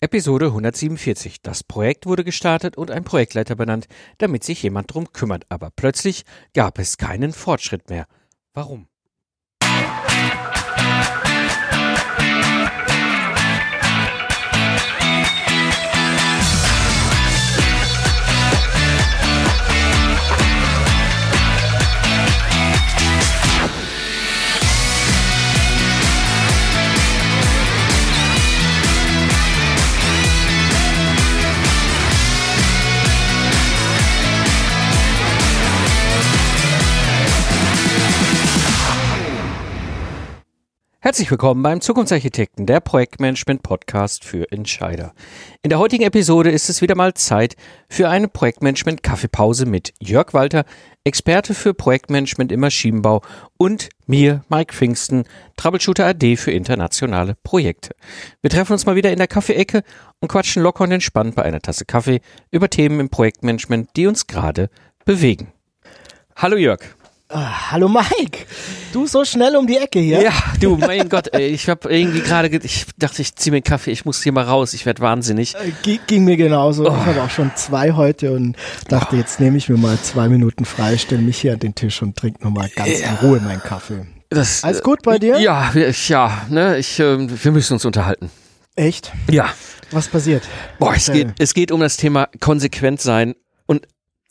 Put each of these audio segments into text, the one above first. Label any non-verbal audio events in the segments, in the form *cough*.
Episode 147. Das Projekt wurde gestartet und ein Projektleiter benannt, damit sich jemand drum kümmert. Aber plötzlich gab es keinen Fortschritt mehr. Warum? Herzlich willkommen beim Zukunftsarchitekten, der Projektmanagement-Podcast für Entscheider. In der heutigen Episode ist es wieder mal Zeit für eine Projektmanagement-Kaffeepause mit Jörg Walter, Experte für Projektmanagement im Maschinenbau und mir, Mike Pfingsten, Troubleshooter AD für internationale Projekte. Wir treffen uns mal wieder in der Kaffeeecke und quatschen locker und entspannt bei einer Tasse Kaffee über Themen im Projektmanagement, die uns gerade bewegen. Hallo Jörg. Ah, hallo Mike, du so schnell um die Ecke hier. Ja, du, mein Gott, ey, ich habe irgendwie gerade, ich dachte, ich ziehe mir einen Kaffee, ich muss hier mal raus, ich werde wahnsinnig. Äh, ging mir genauso. Oh. Ich habe auch schon zwei heute und dachte, jetzt nehme ich mir mal zwei Minuten frei, stelle mich hier an den Tisch und trinke nochmal ganz ja. in Ruhe meinen Kaffee. Das, Alles gut bei dir? Ja, ja, ne, ich, äh, wir müssen uns unterhalten. Echt? Ja. Was passiert? Boah, es geht, es geht um das Thema konsequent sein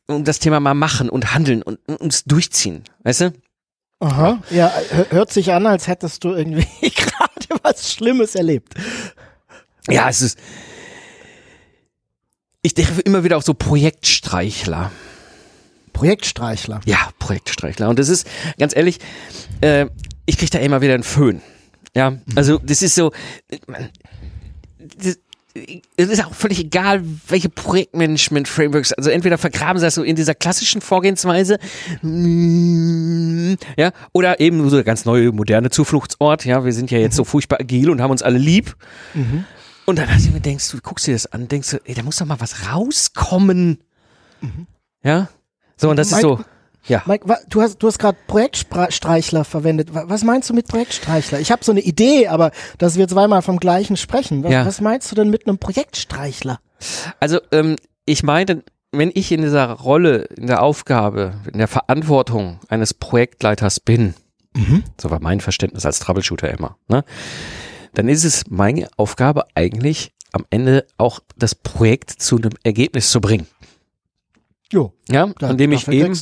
um das Thema mal machen und handeln und uns durchziehen, weißt du? Aha, ja, hört sich an, als hättest du irgendwie *laughs* gerade was Schlimmes erlebt. Ja, es ist. Ich denke immer wieder auf so Projektstreichler. Projektstreichler? Ja, Projektstreichler. Und das ist, ganz ehrlich, äh, ich kriege da immer wieder einen Föhn. Ja, also das ist so. Das, es ist auch völlig egal, welche Projektmanagement-Frameworks, also entweder vergraben sie das so in dieser klassischen Vorgehensweise, ja, oder eben so der ganz neue, moderne Zufluchtsort, ja, wir sind ja jetzt so mhm. furchtbar agil und haben uns alle lieb. Mhm. Und dann hast du mir denkst, du guckst dir das an, denkst du, ey, da muss doch mal was rauskommen. Mhm. Ja? So, und das ist so. Ja. Mike, du hast, du hast gerade Projektstreichler verwendet. Was meinst du mit Projektstreichler? Ich habe so eine Idee, aber dass wir zweimal vom gleichen sprechen. Was, ja. was meinst du denn mit einem Projektstreichler? Also, ähm, ich meine, wenn ich in dieser Rolle, in der Aufgabe, in der Verantwortung eines Projektleiters bin, mhm. so war mein Verständnis als Troubleshooter immer, ne, dann ist es meine Aufgabe eigentlich am Ende auch das Projekt zu einem Ergebnis zu bringen. Jo. Ja, indem ich eben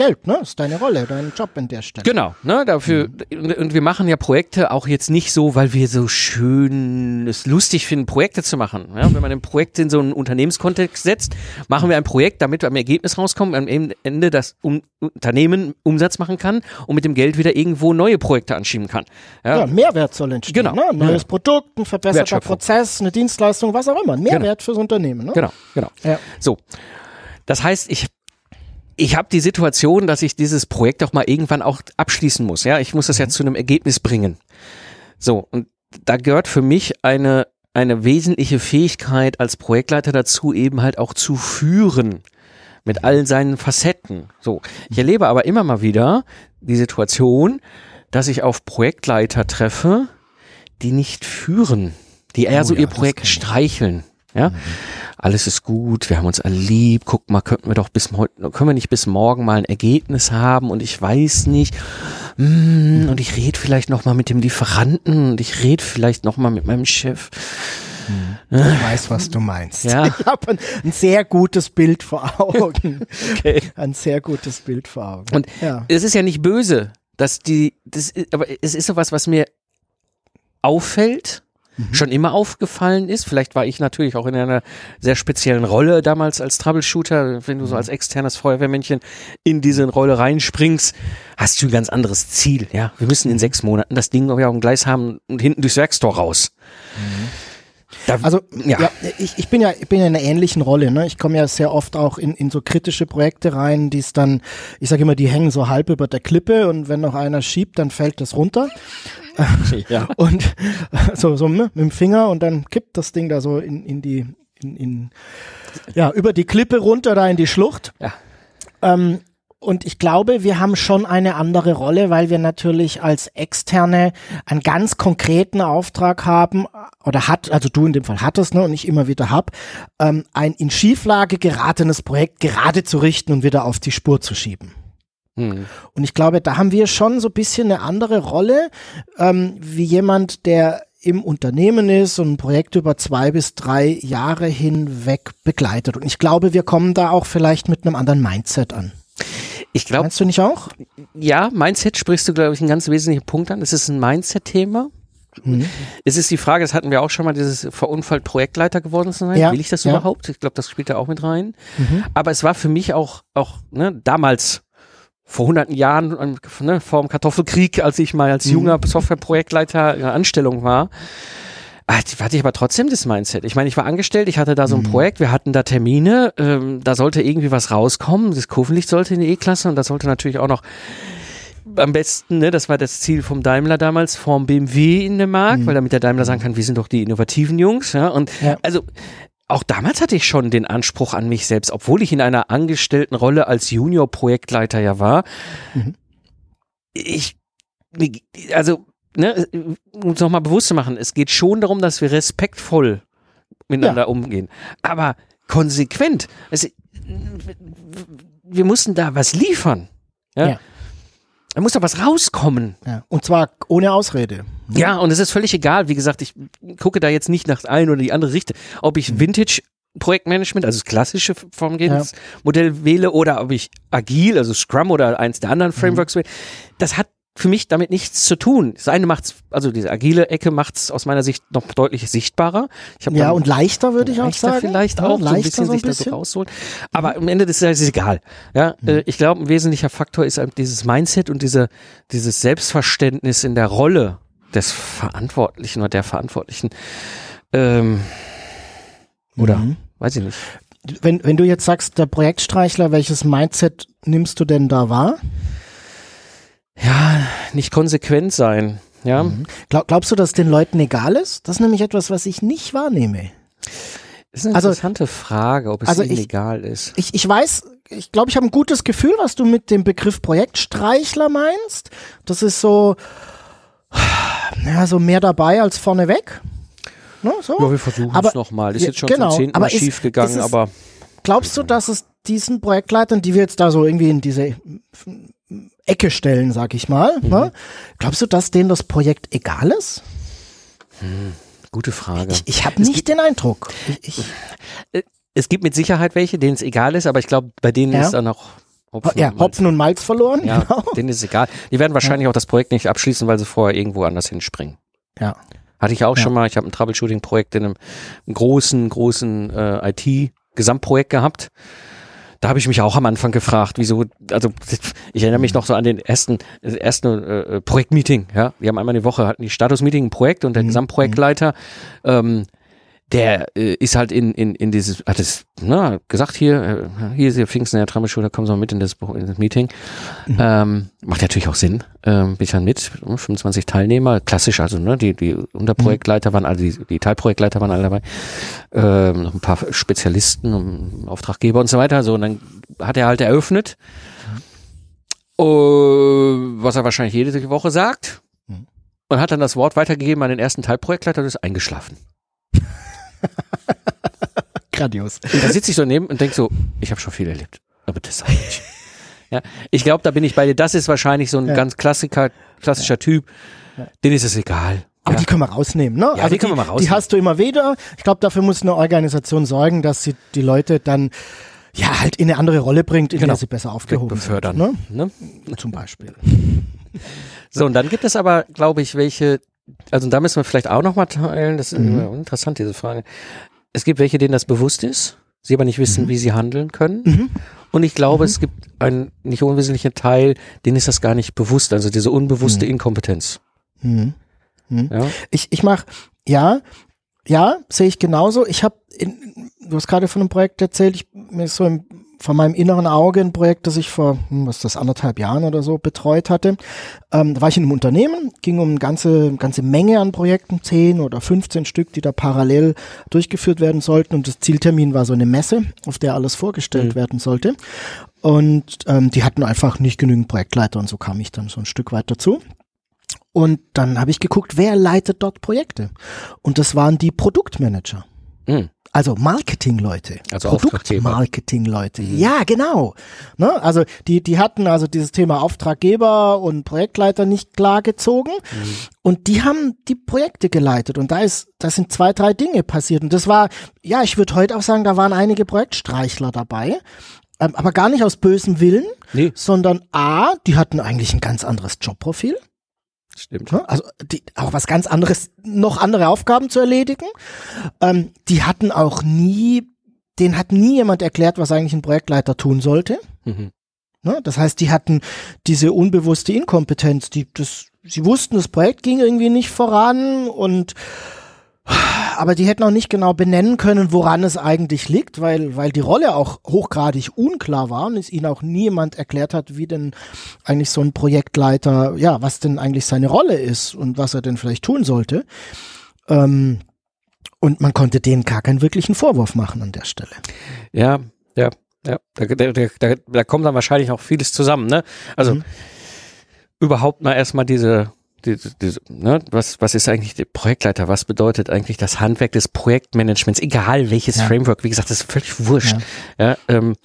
Geld, ne? Ist deine Rolle, dein Job an der Stelle. Genau, ne? Dafür mhm. und wir machen ja Projekte auch jetzt nicht so, weil wir so schön es lustig finden, Projekte zu machen. Ja? Wenn man ein Projekt in so einen Unternehmenskontext setzt, machen wir ein Projekt, damit wir am Ergebnis rauskommen, am Ende das um Unternehmen Umsatz machen kann und mit dem Geld wieder irgendwo neue Projekte anschieben kann. Ja, ja Mehrwert soll entstehen. Genau. Ne? Neues ja. Produkt, ein verbesserter Prozess, eine Dienstleistung, was auch immer. Ein Mehrwert genau. fürs Unternehmen. Ne? Genau, genau. Ja. So. Das heißt, ich ich habe die Situation, dass ich dieses Projekt auch mal irgendwann auch abschließen muss. Ja, ich muss das ja mhm. zu einem Ergebnis bringen. So, und da gehört für mich eine, eine wesentliche Fähigkeit als Projektleiter dazu, eben halt auch zu führen mit all seinen Facetten. So, ich erlebe aber immer mal wieder die Situation, dass ich auf Projektleiter treffe, die nicht führen, die eher oh, so ja, ihr Projekt streicheln. Ja, mhm alles ist gut, wir haben uns alle lieb, guck mal, könnten wir doch bis heute, können wir nicht bis morgen mal ein Ergebnis haben und ich weiß nicht, mm, und ich rede vielleicht noch mal mit dem Lieferanten und ich rede vielleicht noch mal mit meinem Chef. Hm. Ich weiß, was du meinst. Ja? Ich habe ein, ein, sehr gutes Bild vor Augen. *laughs* okay. Ein sehr gutes Bild vor Augen. Und ja. es ist ja nicht böse, dass die, das aber es ist sowas, was mir auffällt mhm. schon immer aufgefallen ist. Vielleicht war ich natürlich auch in einer sehr speziellen Rolle damals als Troubleshooter. Wenn du so mhm. als externes Feuerwehrmännchen in diese Rolle reinspringst, hast du ein ganz anderes Ziel. Ja, wir müssen in mhm. sechs Monaten das Ding auf dem Gleis haben und hinten durchs Werkstor raus. Mhm. Da, also ja, ja ich, ich, bin ja ich bin ja in einer ähnlichen Rolle. Ne? Ich komme ja sehr oft auch in, in so kritische Projekte rein, die es dann, ich sage immer, die hängen so halb über der Klippe und wenn noch einer schiebt, dann fällt das runter. *laughs* Ja. Und *laughs* so, so mit dem Finger und dann kippt das Ding da so in, in die, in, in, ja, über die Klippe runter da in die Schlucht. Ja. Ähm, und ich glaube, wir haben schon eine andere Rolle, weil wir natürlich als Externe einen ganz konkreten Auftrag haben, oder hat, also du in dem Fall hattest, ne, und ich immer wieder hab, ähm, ein in Schieflage geratenes Projekt gerade zu richten und wieder auf die Spur zu schieben. Hm. Und ich glaube, da haben wir schon so ein bisschen eine andere Rolle, ähm, wie jemand, der im Unternehmen ist und ein Projekt über zwei bis drei Jahre hinweg begleitet. Und ich glaube, wir kommen da auch vielleicht mit einem anderen Mindset an. Ich glaube. Meinst du nicht auch? Ja, Mindset sprichst du, glaube ich, einen ganz wesentlichen Punkt an. Es ist ein Mindset-Thema. Mhm. Es ist die Frage, das hatten wir auch schon mal, dieses verunfallt Projektleiter geworden zu sein. Ja, Will ich das ja. überhaupt? Ich glaube, das spielt da auch mit rein. Mhm. Aber es war für mich auch, auch ne, damals vor hunderten Jahren, ne, vor dem Kartoffelkrieg, als ich mal als mhm. junger Softwareprojektleiter in Anstellung war, hatte ich aber trotzdem das Mindset. Ich meine, ich war angestellt, ich hatte da so ein mhm. Projekt, wir hatten da Termine, ähm, da sollte irgendwie was rauskommen, das Kurvenlicht sollte in die E-Klasse und das sollte natürlich auch noch am besten, ne, das war das Ziel vom Daimler damals, vom BMW in dem Markt, mhm. weil damit der Daimler sagen kann, wir sind doch die innovativen Jungs, ja, und ja. also auch damals hatte ich schon den Anspruch an mich selbst, obwohl ich in einer angestellten Rolle als Junior-Projektleiter ja war. Mhm. Ich, also ne, um es nochmal bewusst zu machen, es geht schon darum, dass wir respektvoll miteinander ja. umgehen. Aber konsequent. Also, wir mussten da was liefern. Ja. ja. Da muss da was rauskommen. Ja. Und zwar ohne Ausrede. Ja, und es ist völlig egal. Wie gesagt, ich gucke da jetzt nicht nach ein oder die andere Richtung. Ob ich mhm. Vintage Projektmanagement, also das klassische Vorgehensmodell ja. wähle oder ob ich agil, also Scrum oder eins der anderen mhm. Frameworks mhm. wähle. Das hat für mich damit nichts zu tun. Das eine macht's, also diese agile Ecke macht's aus meiner Sicht noch deutlich sichtbarer. ja, und leichter würde ich auch sagen. Vielleicht auch, leichter so ein bisschen so ein sich bisschen. da so rausholen. Aber am Ende des Tages ist es egal. Ja, mhm. Ich glaube, ein wesentlicher Faktor ist halt dieses Mindset und diese, dieses Selbstverständnis in der Rolle des Verantwortlichen oder der Verantwortlichen. Ähm, oder, mhm. weiß ich nicht. Wenn, wenn du jetzt sagst, der Projektstreichler, welches Mindset nimmst du denn da wahr? Ja, nicht konsequent sein. Ja. Mhm. Glaub, glaubst du, dass den Leuten egal ist? Das ist nämlich etwas, was ich nicht wahrnehme. Das ist eine also, interessante Frage, ob es also ihnen ich, egal ist. Ich, ich weiß, ich glaube, ich habe ein gutes Gefühl, was du mit dem Begriff Projektstreichler meinst. Das ist so, ja, so mehr dabei als vorneweg. Ne, so. Ja, wir versuchen es nochmal. Ist jetzt schon genau, zum zehnten Mal schief gegangen, aber. Glaubst du, dass es diesen Projektleitern, die wir jetzt da so irgendwie in diese Ecke stellen, sag ich mal. Ne? Mhm. Ne? Glaubst du, dass denen das Projekt egal ist? Hm, gute Frage. Ich, ich habe nicht den Eindruck. Ich, ich, äh, es gibt mit Sicherheit welche, denen es egal ist, aber ich glaube, bei denen ja. ist dann auch Hopfen, ja, und Hopfen und Malz verloren. Ja, genau. denen ist es egal. Die werden wahrscheinlich ja. auch das Projekt nicht abschließen, weil sie vorher irgendwo anders hinspringen. Ja. Hatte ich auch ja. schon mal. Ich habe ein Troubleshooting-Projekt in einem großen, großen äh, IT-Gesamtprojekt gehabt da habe ich mich auch am Anfang gefragt, wieso, also ich erinnere mich noch so an den ersten, ersten äh, Projektmeeting, ja. Wir haben einmal eine Woche, hatten die Status-Meeting, ein Projekt und der mhm. Gesamtprojektleiter ähm, der äh, ist halt in, in, in dieses, hat es na, gesagt, hier, äh, hier ist der Pfingsten der Trammelschule, kommen Sie mal mit in das, in das Meeting. Mhm. Ähm, macht natürlich auch Sinn, ähm, bin ich dann mit, 25 Teilnehmer, klassisch, also ne, die, die Unterprojektleiter waren, also die, die Teilprojektleiter waren alle dabei, ähm, noch ein paar Spezialisten, und Auftraggeber und so weiter, so, und dann hat er halt eröffnet, mhm. uh, was er wahrscheinlich jede Woche sagt, mhm. und hat dann das Wort weitergegeben an den ersten Teilprojektleiter und ist eingeschlafen. Grandios. Und da sitze ich so neben und denke so, ich habe schon viel erlebt. Aber das sage ich. Ja, ich glaube, da bin ich bei dir. Das ist wahrscheinlich so ein ja. ganz Klassiker, klassischer ja. Typ. Ja. Den ist es egal. Aber die können wir rausnehmen, ne? Ja, also die können wir mal rausnehmen. Die hast du immer wieder. Ich glaube, dafür muss eine Organisation sorgen, dass sie die Leute dann ja halt in eine andere Rolle bringt, in genau. der sie besser aufgehoben befördern, sind. Ne? ne? Zum Beispiel. *laughs* So, und dann gibt es aber, glaube ich, welche, also da müssen wir vielleicht auch nochmal teilen, das ist mhm. interessant, diese Frage. Es gibt welche, denen das bewusst ist, sie aber nicht wissen, mhm. wie sie handeln können. Mhm. Und ich glaube, es mhm. gibt einen nicht unwesentlichen Teil, denen ist das gar nicht bewusst, also diese unbewusste mhm. Inkompetenz. Mhm. Ja? Ich, ich mache, ja, ja, sehe ich genauso. Ich habe, du hast gerade von einem Projekt erzählt, ich, mir ist so im von meinem inneren Auge ein Projekt, das ich vor, hm, was ist das, anderthalb Jahren oder so betreut hatte. Ähm, da war ich in einem Unternehmen, ging um eine ganze, ganze Menge an Projekten, 10 oder 15 Stück, die da parallel durchgeführt werden sollten und das Zieltermin war so eine Messe, auf der alles vorgestellt mhm. werden sollte. Und ähm, die hatten einfach nicht genügend Projektleiter und so kam ich dann so ein Stück weit dazu. Und dann habe ich geguckt, wer leitet dort Projekte? Und das waren die Produktmanager. Mhm. Also Marketingleute, also Produktmarketingleute. Mhm. Ja, genau. Ne? Also die, die hatten also dieses Thema Auftraggeber und Projektleiter nicht klar gezogen mhm. und die haben die Projekte geleitet und da ist, da sind zwei, drei Dinge passiert und das war, ja, ich würde heute auch sagen, da waren einige Projektstreichler dabei, ähm, aber gar nicht aus bösem Willen, nee. sondern A, die hatten eigentlich ein ganz anderes Jobprofil. Stimmt. Also die, auch was ganz anderes, noch andere Aufgaben zu erledigen. Ähm, die hatten auch nie, denen hat nie jemand erklärt, was eigentlich ein Projektleiter tun sollte. Mhm. Ne? Das heißt, die hatten diese unbewusste Inkompetenz, die das, sie wussten, das Projekt ging irgendwie nicht voran und aber die hätten auch nicht genau benennen können, woran es eigentlich liegt, weil, weil die Rolle auch hochgradig unklar war und es ihnen auch niemand erklärt hat, wie denn eigentlich so ein Projektleiter, ja, was denn eigentlich seine Rolle ist und was er denn vielleicht tun sollte. Ähm, und man konnte denen gar keinen wirklichen Vorwurf machen an der Stelle. Ja, ja, ja. Da, da, da, da kommt dann wahrscheinlich auch vieles zusammen, ne? Also mhm. überhaupt mal erstmal diese die, die, ne, was, was ist eigentlich der Projektleiter? Was bedeutet eigentlich das Handwerk des Projektmanagements? Egal welches ja. Framework, wie gesagt, das ist völlig wurscht. Ja. ja ähm,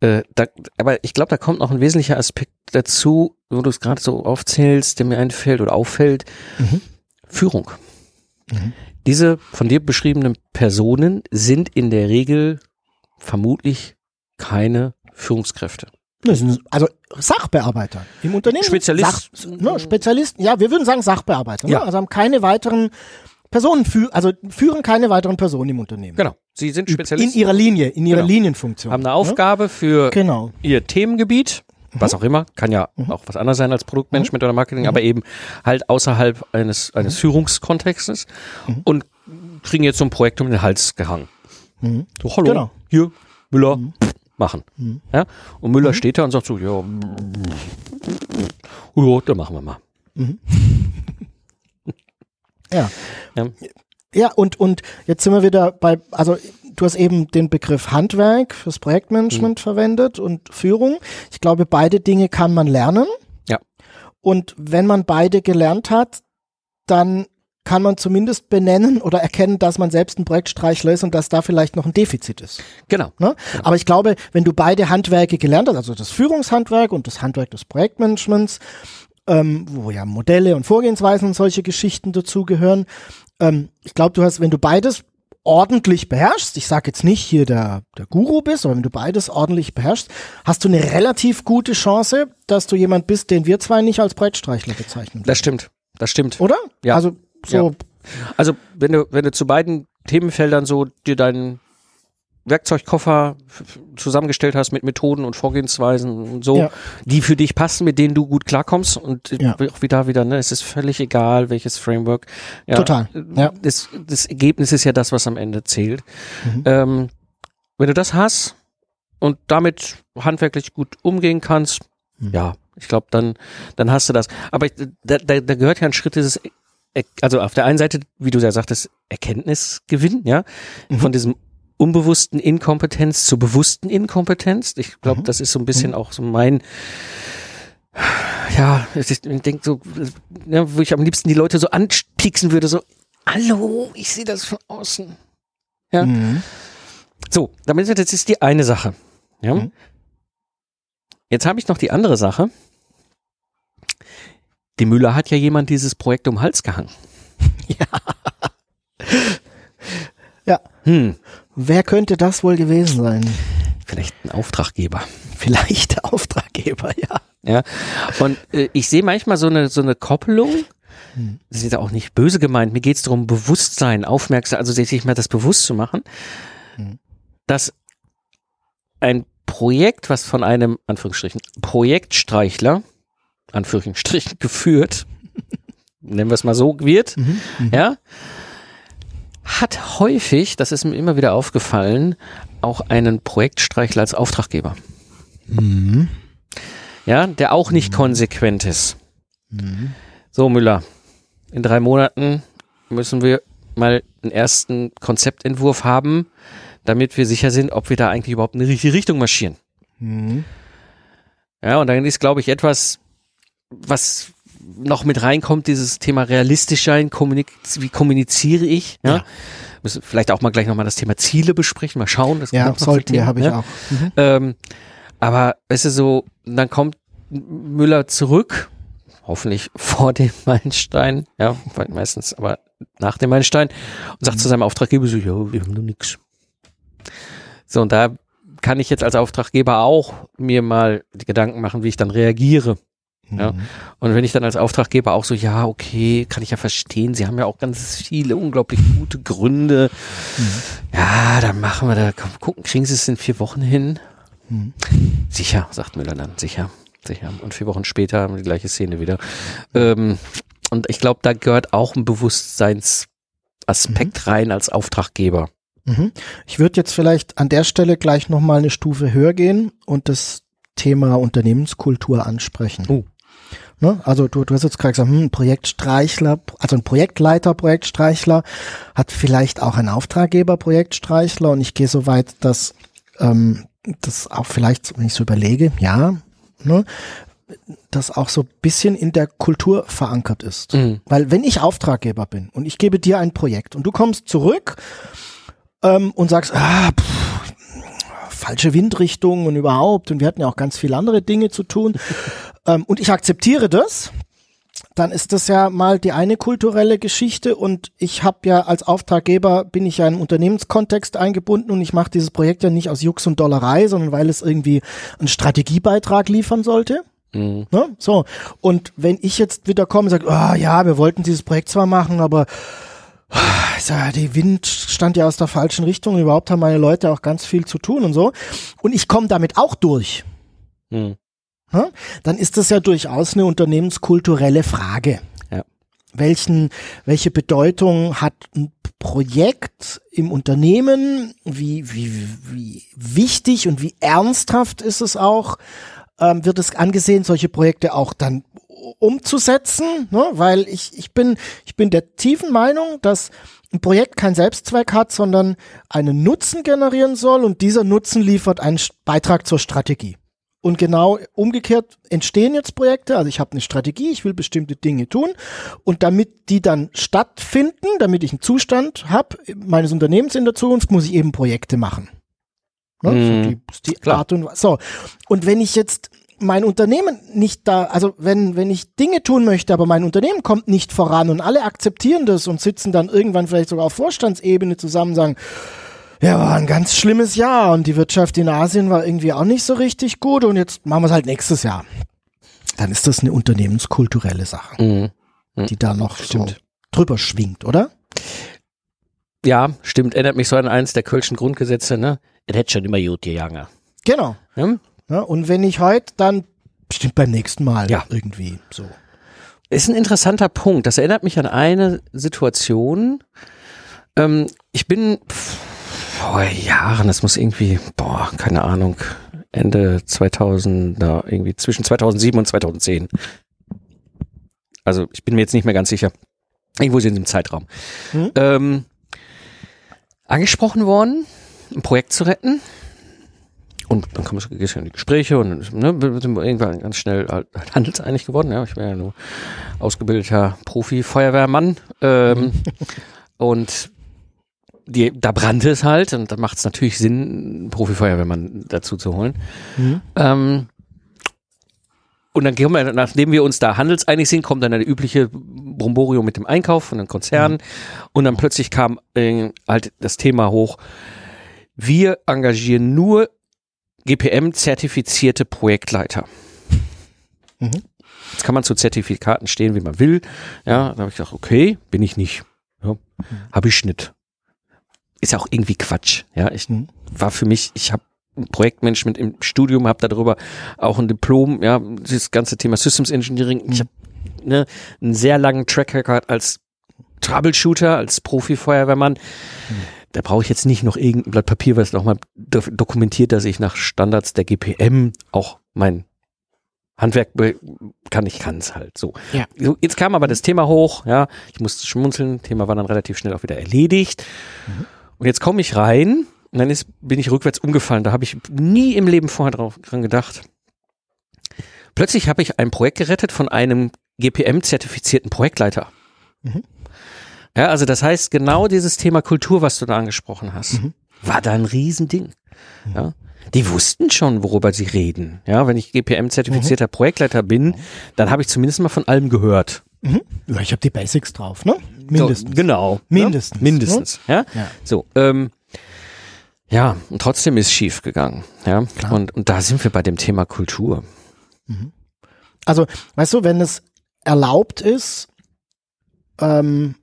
äh, da, aber ich glaube, da kommt noch ein wesentlicher Aspekt dazu, wo du es gerade so aufzählst, der mir einfällt oder auffällt. Mhm. Führung. Mhm. Diese von dir beschriebenen Personen sind in der Regel vermutlich keine Führungskräfte. Also Sachbearbeiter im Unternehmen. Spezialisten. Sach, ne, Spezialisten, ja, wir würden sagen Sachbearbeiter. Ne? Ja. Also haben keine weiteren Personen, für, also führen keine weiteren Personen im Unternehmen. Genau. Sie sind Spezialisten. In ihrer Linie, in ihrer genau. Linienfunktion. Haben eine Aufgabe ne? für genau. ihr Themengebiet, was mhm. auch immer, kann ja mhm. auch was anderes sein als Produktmanagement mhm. oder Marketing, aber eben halt außerhalb eines, eines mhm. Führungskontextes mhm. und kriegen jetzt so ein Projekt um den Hals gehangen. Mhm. So, hallo, genau. hier, Müller, machen. Mhm. Ja? Und Müller mhm. steht da und sagt so, ja, ja, dann machen wir mal. Mhm. *laughs* ja. ja. Ja, und, und jetzt sind wir wieder bei, also du hast eben den Begriff Handwerk fürs Projektmanagement mhm. verwendet und Führung. Ich glaube, beide Dinge kann man lernen. Ja. Und wenn man beide gelernt hat, dann kann man zumindest benennen oder erkennen, dass man selbst ein Projektstreichler ist und dass da vielleicht noch ein Defizit ist. Genau. Ne? genau. Aber ich glaube, wenn du beide Handwerke gelernt hast, also das Führungshandwerk und das Handwerk des Projektmanagements, ähm, wo ja Modelle und Vorgehensweisen und solche Geschichten dazugehören, ähm, ich glaube, du hast, wenn du beides ordentlich beherrschst, ich sage jetzt nicht hier der, der Guru bist, aber wenn du beides ordentlich beherrschst, hast du eine relativ gute Chance, dass du jemand bist, den wir zwei nicht als Projektstreichler bezeichnen. Das stimmt. Das stimmt. Oder? Ja. Also so. Ja. Also wenn du, wenn du zu beiden Themenfeldern so dir deinen Werkzeugkoffer zusammengestellt hast mit Methoden und Vorgehensweisen und so, ja. die für dich passen, mit denen du gut klarkommst und ja. auch wieder wieder, ne, es ist völlig egal, welches Framework. Ja, Total. Ja. Das, das Ergebnis ist ja das, was am Ende zählt. Mhm. Ähm, wenn du das hast und damit handwerklich gut umgehen kannst, mhm. ja, ich glaube, dann, dann hast du das. Aber ich, da, da, da gehört ja ein Schritt dieses also auf der einen Seite, wie du ja sagtest, Erkenntnisgewinn, ja, mhm. von diesem unbewussten Inkompetenz zur bewussten Inkompetenz. Ich glaube, mhm. das ist so ein bisschen mhm. auch so mein, ja, ich denke so, ja, wo ich am liebsten die Leute so anpieksen würde, so, hallo, ich sehe das von außen. Ja. Mhm. So, damit das ist die eine Sache. Ja. Mhm. Jetzt habe ich noch die andere Sache. Dem Müller hat ja jemand dieses Projekt um den Hals gehangen. *laughs* Ja. ja. Hm. Wer könnte das wohl gewesen sein? Vielleicht ein Auftraggeber. Vielleicht der Auftraggeber, ja. Ja. Und äh, ich sehe manchmal so eine, so eine Koppelung. Hm. Das ist ja auch nicht böse gemeint. Mir geht es darum, Bewusstsein, Aufmerksamkeit, also sich mal das bewusst zu machen, hm. dass ein Projekt, was von einem, Anführungsstrichen, Projektstreichler Anführungsstrichen geführt, nennen wir es mal so, wird, mhm, mhm, ja, hat häufig, das ist mir immer wieder aufgefallen, auch einen Projektstreichler als Auftraggeber. Mhm. Ja, der auch nicht mhm. konsequent ist. Mhm. So, Müller, in drei Monaten müssen wir mal einen ersten Konzeptentwurf haben, damit wir sicher sind, ob wir da eigentlich überhaupt in die richtige Richtung marschieren. Mhm. Ja, und dann ist, glaube ich, etwas, was noch mit reinkommt, dieses Thema realistisch sein, kommunik wie kommuniziere ich, ja. ja. Müssen vielleicht auch mal gleich nochmal das Thema Ziele besprechen, mal schauen. Das ja, sollten wir, habe ich ja? auch. Mhm. Ähm, aber es ist so, dann kommt Müller zurück, hoffentlich vor dem *laughs* Meilenstein, ja, meistens aber nach dem Meilenstein und sagt mhm. zu seinem Auftraggeber so, ja, wir haben nur nix. So, und da kann ich jetzt als Auftraggeber auch mir mal die Gedanken machen, wie ich dann reagiere. Ja. Mhm. Und wenn ich dann als Auftraggeber auch so, ja, okay, kann ich ja verstehen, Sie haben ja auch ganz viele unglaublich gute Gründe. Mhm. Ja, dann machen wir da, komm, gucken, kriegen Sie es in vier Wochen hin? Mhm. Sicher, sagt Müller dann, sicher, sicher. Und vier Wochen später haben wir die gleiche Szene wieder. Ähm, und ich glaube, da gehört auch ein Bewusstseinsaspekt mhm. rein als Auftraggeber. Mhm. Ich würde jetzt vielleicht an der Stelle gleich nochmal eine Stufe höher gehen und das Thema Unternehmenskultur ansprechen. Oh. Ne? Also du, du hast jetzt gerade gesagt, hm, ein Projektstreichler, also ein Projektleiter, Projektstreichler hat vielleicht auch ein Auftraggeber, Projektstreichler und ich gehe so weit, dass ähm, das auch vielleicht, wenn ich so überlege, ja, ne, das auch so bisschen in der Kultur verankert ist. Mhm. Weil wenn ich Auftraggeber bin und ich gebe dir ein Projekt und du kommst zurück ähm, und sagst, ah, pff, falsche Windrichtung und überhaupt und wir hatten ja auch ganz viele andere Dinge zu tun *laughs* ähm, und ich akzeptiere das, dann ist das ja mal die eine kulturelle Geschichte und ich habe ja als Auftraggeber bin ich ja im Unternehmenskontext eingebunden und ich mache dieses Projekt ja nicht aus Jux und Dollerei, sondern weil es irgendwie einen Strategiebeitrag liefern sollte. Mhm. Ne? So und wenn ich jetzt wieder komme und sage, oh, ja, wir wollten dieses Projekt zwar machen, aber ja, die Wind stand ja aus der falschen Richtung. Überhaupt haben meine Leute auch ganz viel zu tun und so. Und ich komme damit auch durch. Mhm. Dann ist das ja durchaus eine unternehmenskulturelle Frage. Ja. Welchen, welche Bedeutung hat ein Projekt im Unternehmen? Wie, wie, wie wichtig und wie ernsthaft ist es auch? Ähm, wird es angesehen, solche Projekte auch dann umzusetzen, ne? weil ich, ich, bin, ich bin der tiefen Meinung, dass ein Projekt kein Selbstzweck hat, sondern einen Nutzen generieren soll und dieser Nutzen liefert einen Beitrag zur Strategie. Und genau umgekehrt entstehen jetzt Projekte. Also ich habe eine Strategie, ich will bestimmte Dinge tun. Und damit die dann stattfinden, damit ich einen Zustand habe meines Unternehmens in der Zukunft, muss ich eben Projekte machen. Ne? Mm, so die, die Art und So. Und wenn ich jetzt mein Unternehmen nicht da, also wenn, wenn ich Dinge tun möchte, aber mein Unternehmen kommt nicht voran und alle akzeptieren das und sitzen dann irgendwann vielleicht sogar auf Vorstandsebene zusammen und sagen, ja, war ein ganz schlimmes Jahr und die Wirtschaft in Asien war irgendwie auch nicht so richtig gut und jetzt machen wir es halt nächstes Jahr. Dann ist das eine unternehmenskulturelle Sache, mhm. Mhm. die da noch stimmt. so drüber schwingt, oder? Ja, stimmt. Erinnert mich so an eins der Kölschen Grundgesetze, ne? Es hätte schon immer gut gegangen. Genau. Hm? Ja, und wenn nicht heute, dann bestimmt beim nächsten Mal ja. irgendwie so. Ist ein interessanter Punkt. Das erinnert mich an eine Situation. Ähm, ich bin vor Jahren, das muss irgendwie, boah, keine Ahnung, Ende 2000, na, irgendwie zwischen 2007 und 2010. Also ich bin mir jetzt nicht mehr ganz sicher. Irgendwo sind sie im Zeitraum. Hm? Ähm, angesprochen worden, ein Projekt zu retten und dann kommen in die Gespräche und ne, sind wir irgendwann ganz schnell halt handelseinig geworden. Ja, ich wäre ja nur ausgebildeter Profi-Feuerwehrmann. Ähm, *laughs* und die, da brannte es halt und da macht es natürlich Sinn, Profi-Feuerwehrmann dazu zu holen. Mhm. Ähm, und dann kommen wir, nachdem wir uns da handelseinig sind, kommt dann der übliche Bromborium mit dem Einkauf von den Konzernen. Mhm. Und dann plötzlich kam äh, halt das Thema hoch. Wir engagieren nur GPM-zertifizierte Projektleiter. Mhm. Jetzt kann man zu Zertifikaten stehen, wie man will. Ja, da habe ich gedacht, okay, bin ich nicht. Ja, mhm. habe ich nicht. Ist ja auch irgendwie Quatsch. Ja, ich mhm. war für mich, ich habe Projektmanagement im Studium, habe darüber auch ein Diplom, ja, das ganze Thema Systems Engineering. Ich habe ne, einen sehr langen Track Record als Troubleshooter, als Profi-Feuerwehrmann. Mhm da brauche ich jetzt nicht noch irgendein Blatt Papier, was nochmal dokumentiert, dass ich nach Standards der GPM auch mein Handwerk kann, ich kann es halt so. Ja. Jetzt kam aber das Thema hoch, ja, ich musste schmunzeln, Thema war dann relativ schnell auch wieder erledigt. Mhm. Und jetzt komme ich rein und dann ist, bin ich rückwärts umgefallen. Da habe ich nie im Leben vorher drauf dran gedacht. Plötzlich habe ich ein Projekt gerettet von einem GPM-zertifizierten Projektleiter. Mhm. Ja, also das heißt, genau dieses Thema Kultur, was du da angesprochen hast, mhm. war da ein Riesending. Mhm. Ja. Die wussten schon, worüber sie reden. Ja, wenn ich GPM-zertifizierter mhm. Projektleiter bin, dann habe ich zumindest mal von allem gehört. Mhm. Ja, ich habe die Basics drauf, ne? Mindestens. So, genau. Mindestens. Ne? Mindestens. Ja? ja. So, ähm, ja, und trotzdem ist schief gegangen. Ja, Klar. Und, und da sind wir bei dem Thema Kultur. Mhm. Also, weißt du, wenn es erlaubt ist, ähm,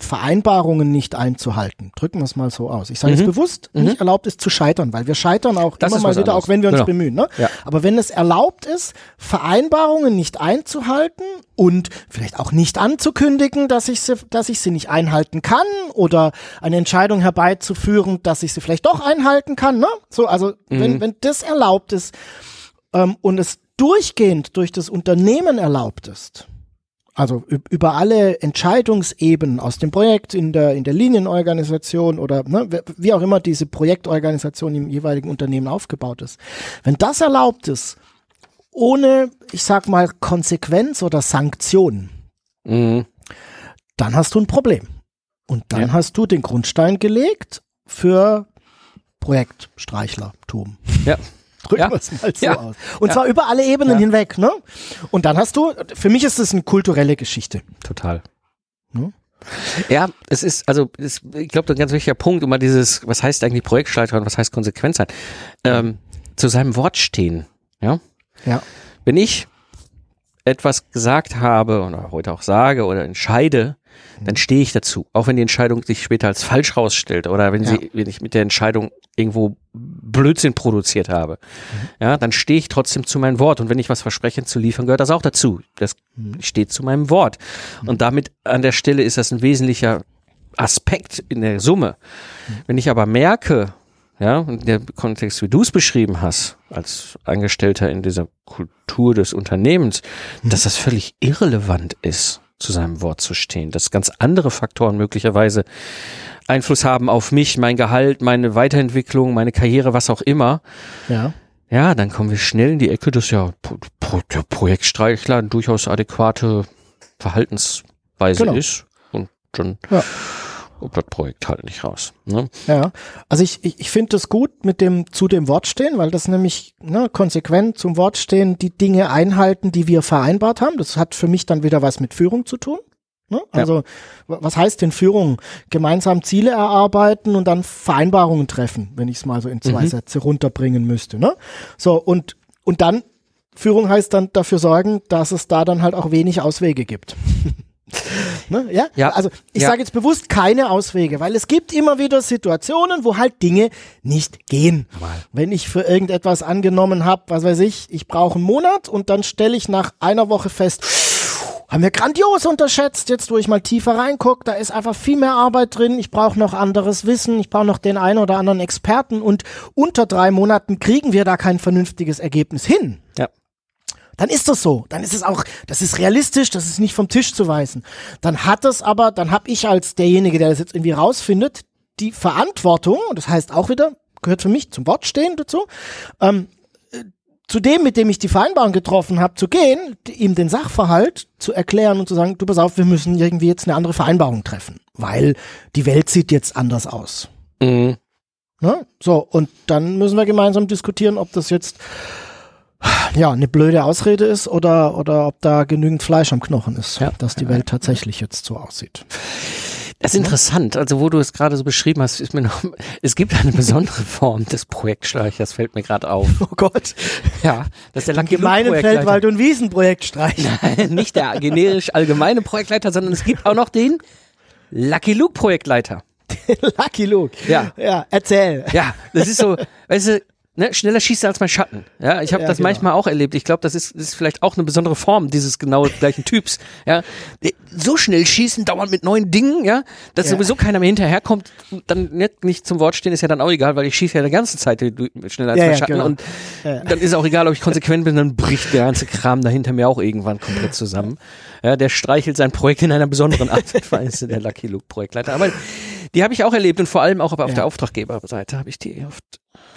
Vereinbarungen nicht einzuhalten. Drücken wir es mal so aus. Ich sage mhm. es bewusst, mhm. nicht erlaubt ist zu scheitern, weil wir scheitern auch das immer mal wieder, anderes. auch wenn wir uns genau. bemühen. Ne? Ja. Aber wenn es erlaubt ist, Vereinbarungen nicht einzuhalten und vielleicht auch nicht anzukündigen, dass ich sie, dass ich sie nicht einhalten kann oder eine Entscheidung herbeizuführen, dass ich sie vielleicht doch einhalten kann. Ne? So, also mhm. wenn, wenn das erlaubt ist ähm, und es durchgehend durch das Unternehmen erlaubt ist, also über alle Entscheidungsebenen aus dem Projekt in der, in der Linienorganisation oder ne, wie auch immer diese Projektorganisation im jeweiligen Unternehmen aufgebaut ist. Wenn das erlaubt ist, ohne, ich sag mal, Konsequenz oder Sanktion, mhm. dann hast du ein Problem. Und dann ja. hast du den Grundstein gelegt für Projektstreichlertum. Ja. Drücken wir es mal so aus. Und zwar über alle Ebenen hinweg, ne? Und dann hast du, für mich ist das eine kulturelle Geschichte. Total. Hm? Ja, es ist, also es, ich glaube, ein ganz wichtiger Punkt, immer dieses, was heißt eigentlich Projektschleiter und was heißt Konsequenz sein, ähm, zu seinem Wort stehen. Ja. Ja. Wenn ich etwas gesagt habe oder heute auch sage oder entscheide, dann stehe ich dazu. Auch wenn die Entscheidung sich später als falsch rausstellt oder wenn sie, wenn ich mit der Entscheidung irgendwo Blödsinn produziert habe, mhm. ja, dann stehe ich trotzdem zu meinem Wort. Und wenn ich was verspreche zu liefern, gehört das auch dazu. Das mhm. steht zu meinem Wort. Mhm. Und damit an der Stelle ist das ein wesentlicher Aspekt in der Summe. Mhm. Wenn ich aber merke, ja, in dem Kontext, wie du es beschrieben hast, als Angestellter in dieser Kultur des Unternehmens, mhm. dass das völlig irrelevant ist, zu seinem Wort zu stehen, dass ganz andere Faktoren möglicherweise Einfluss haben auf mich, mein Gehalt, meine Weiterentwicklung, meine Karriere, was auch immer. Ja. Ja, dann kommen wir schnell in die Ecke, dass ja der Projektstreichler durchaus adäquate Verhaltensweise genau. ist. Und dann ja ob das Projekt halt nicht raus. Ne? Ja, also ich, ich, ich finde das gut mit dem zu dem Wort stehen, weil das nämlich ne, konsequent zum Wort stehen, die Dinge einhalten, die wir vereinbart haben. Das hat für mich dann wieder was mit Führung zu tun. Ne? Also ja. was heißt denn Führung? Gemeinsam Ziele erarbeiten und dann Vereinbarungen treffen, wenn ich es mal so in zwei mhm. Sätze runterbringen müsste. Ne? So und und dann Führung heißt dann dafür sorgen, dass es da dann halt auch wenig Auswege gibt. *laughs* *laughs* Ne? Ja? ja? Also ich ja. sage jetzt bewusst keine Auswege, weil es gibt immer wieder Situationen, wo halt Dinge nicht gehen. Mal. Wenn ich für irgendetwas angenommen habe, was weiß ich, ich brauche einen Monat und dann stelle ich nach einer Woche fest, haben wir grandios unterschätzt, jetzt wo ich mal tiefer reingucke, da ist einfach viel mehr Arbeit drin, ich brauche noch anderes Wissen, ich brauche noch den einen oder anderen Experten und unter drei Monaten kriegen wir da kein vernünftiges Ergebnis hin. Dann ist das so. Dann ist es auch, das ist realistisch, das ist nicht vom Tisch zu weisen. Dann hat es aber, dann habe ich als derjenige, der das jetzt irgendwie rausfindet, die Verantwortung, und das heißt auch wieder, gehört für mich zum Wort stehen dazu, ähm, äh, zu dem, mit dem ich die Vereinbarung getroffen habe, zu gehen, ihm den Sachverhalt zu erklären und zu sagen, du pass auf, wir müssen irgendwie jetzt eine andere Vereinbarung treffen, weil die Welt sieht jetzt anders aus. Mhm. Ne? So, und dann müssen wir gemeinsam diskutieren, ob das jetzt ja, eine blöde Ausrede ist oder, oder ob da genügend Fleisch am Knochen ist, ja. dass die Welt tatsächlich jetzt so aussieht. Das ist interessant. Also, wo du es gerade so beschrieben hast, ist mir noch, es gibt eine besondere Form des Projektstreichers, fällt mir gerade auf. Oh Gott. Ja, das ist der Lucky Gemeine Feldwald- und Wiesenprojektstreicher. Nein, nicht der generisch allgemeine Projektleiter, sondern es gibt auch noch den Lucky Luke Projektleiter. *laughs* Lucky Luke. Ja. Ja, erzähl. Ja, das ist so, weißt du, ne, schneller schießt als mein Schatten. Ja, ich habe ja, das genau. manchmal auch erlebt. Ich glaube, das ist, ist vielleicht auch eine besondere Form dieses genau gleichen Typs. Ja, so schnell schießen, dauernd mit neuen Dingen, ja, dass ja. sowieso keiner mehr hinterherkommt. Dann nicht, nicht zum Wort stehen ist ja dann auch egal, weil ich schieße ja die ganze Zeit schneller als ja, mein Schatten genau. und dann ist auch egal, ob ich konsequent bin, dann bricht der ganze Kram dahinter mir auch irgendwann komplett zusammen. Ja, der streichelt sein Projekt in einer besonderen Art und Weise, der Lucky Luke Projektleiter. Aber die habe ich auch erlebt und vor allem auch auf der Auftraggeberseite habe ich die oft